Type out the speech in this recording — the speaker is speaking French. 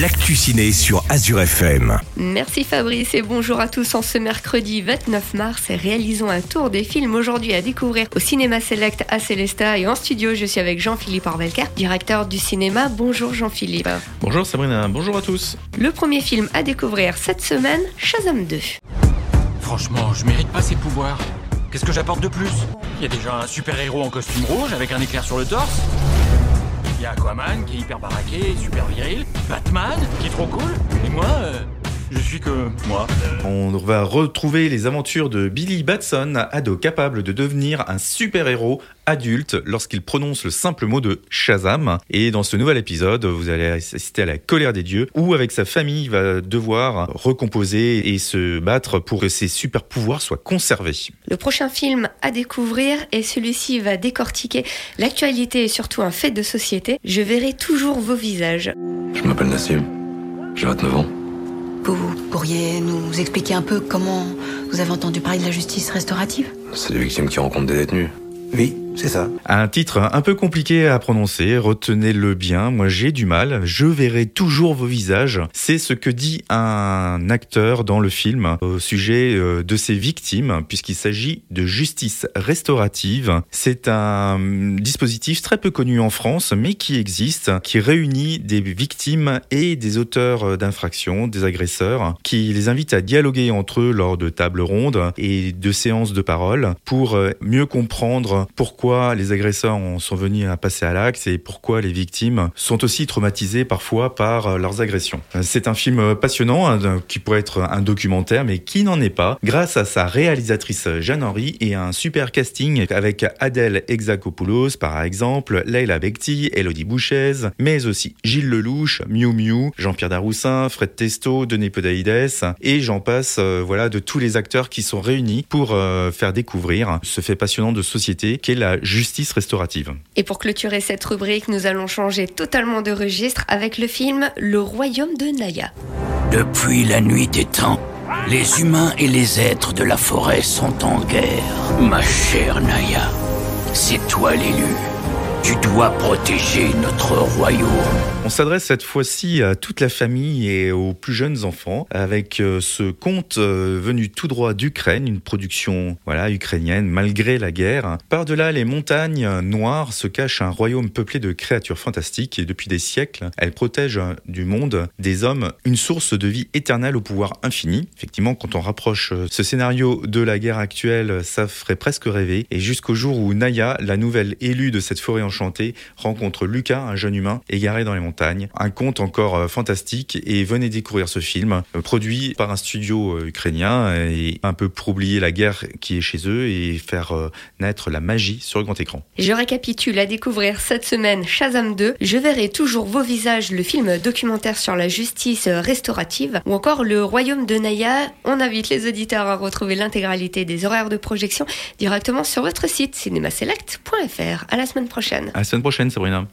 l'actu ciné sur Azure FM. Merci Fabrice et bonjour à tous en ce mercredi 29 mars. Réalisons un tour des films aujourd'hui à découvrir au Cinéma Select à Célesta et en studio je suis avec Jean-Philippe Orvelker, directeur du cinéma. Bonjour Jean-Philippe. Bonjour Sabrina, bonjour à tous. Le premier film à découvrir cette semaine, Shazam 2. Franchement, je mérite pas ces pouvoirs. Qu'est-ce que j'apporte de plus? Il y a déjà un super-héros en costume rouge avec un éclair sur le torse. Il Aquaman qui est hyper baraqué, super viril. Batman qui est trop cool. Et moi, euh, On va retrouver les aventures de Billy Batson, ado capable de devenir un super-héros adulte lorsqu'il prononce le simple mot de Shazam. Et dans ce nouvel épisode, vous allez assister à la colère des dieux, où avec sa famille, il va devoir recomposer et se battre pour que ses super pouvoirs soient conservés. Le prochain film à découvrir et celui-ci va décortiquer l'actualité et surtout un fait de société. Je verrai toujours vos visages. Je m'appelle Nassim. J'ai 29 ans. Vous pourriez nous expliquer un peu comment vous avez entendu parler de la justice restaurative? C'est des victimes qui rencontrent des détenus. Oui, c'est ça. Un titre un peu compliqué à prononcer, retenez-le bien, moi j'ai du mal, je verrai toujours vos visages. C'est ce que dit un acteur dans le film au sujet euh, de ses victimes, puisqu'il s'agit de justice restaurative. C'est un dispositif très peu connu en France, mais qui existe, qui réunit des victimes et des auteurs d'infractions, des agresseurs, qui les invite à dialoguer entre eux lors de tables rondes et de séances de parole pour euh, mieux comprendre pourquoi les agresseurs sont venus à passer à l'axe et pourquoi les victimes sont aussi traumatisées parfois par euh, leurs agressions. Euh, c'est un film passionnant hein, qui pourrait être un documentaire mais qui n'en est pas grâce à sa réalisatrice Jeanne Henry et un super casting avec Adèle Exakopoulos par exemple, Leila Bekti, Elodie Bouchez, mais aussi Gilles Lelouch, Miu Miu, Jean-Pierre Daroussin, Fred Testo, Denis Podalides et j'en passe euh, voilà de tous les acteurs qui sont réunis pour faire découvrir ce fait passionnant de société qui est la justice restaurative. Et pour clôturer cette rubrique, nous allons changer totalement de registre avec le film Le Royaume de Naya. Depuis la nuit des temps, les humains et les êtres de la forêt sont en guerre. Ma chère Naya, c'est toi l'élu. Tu dois protéger notre royaume. On s'adresse cette fois-ci à toute la famille et aux plus jeunes enfants avec euh, ce conte euh, venu tout droit d'Ukraine, une production voilà ukrainienne malgré la guerre. Par-delà les montagnes noires se cache un royaume peuplé de créatures fantastiques et depuis des siècles, elle protège du monde des hommes une source de vie éternelle au pouvoir infini. Effectivement, quand on rapproche euh, ce scénario de la guerre actuelle, ça ferait presque rêver et jusqu'au jour où Naya, la nouvelle élue de cette forêt enchantée, rencontre Lucas, un jeune humain égaré dans les montagnes un conte encore euh, fantastique et venez découvrir ce film euh, produit par un studio euh, ukrainien et un peu pour oublier la guerre qui est chez eux et faire naître la magie sur le grand écran. Je récapitule à découvrir cette semaine Shazam 2. Je verrai toujours vos visages, le film documentaire sur la justice restaurative ou encore Le Royaume de Naya. On invite les auditeurs à retrouver l'intégralité des horaires de projection directement sur votre site cinémaselect.fr. À la semaine prochaine. À la semaine prochaine, Sabrina.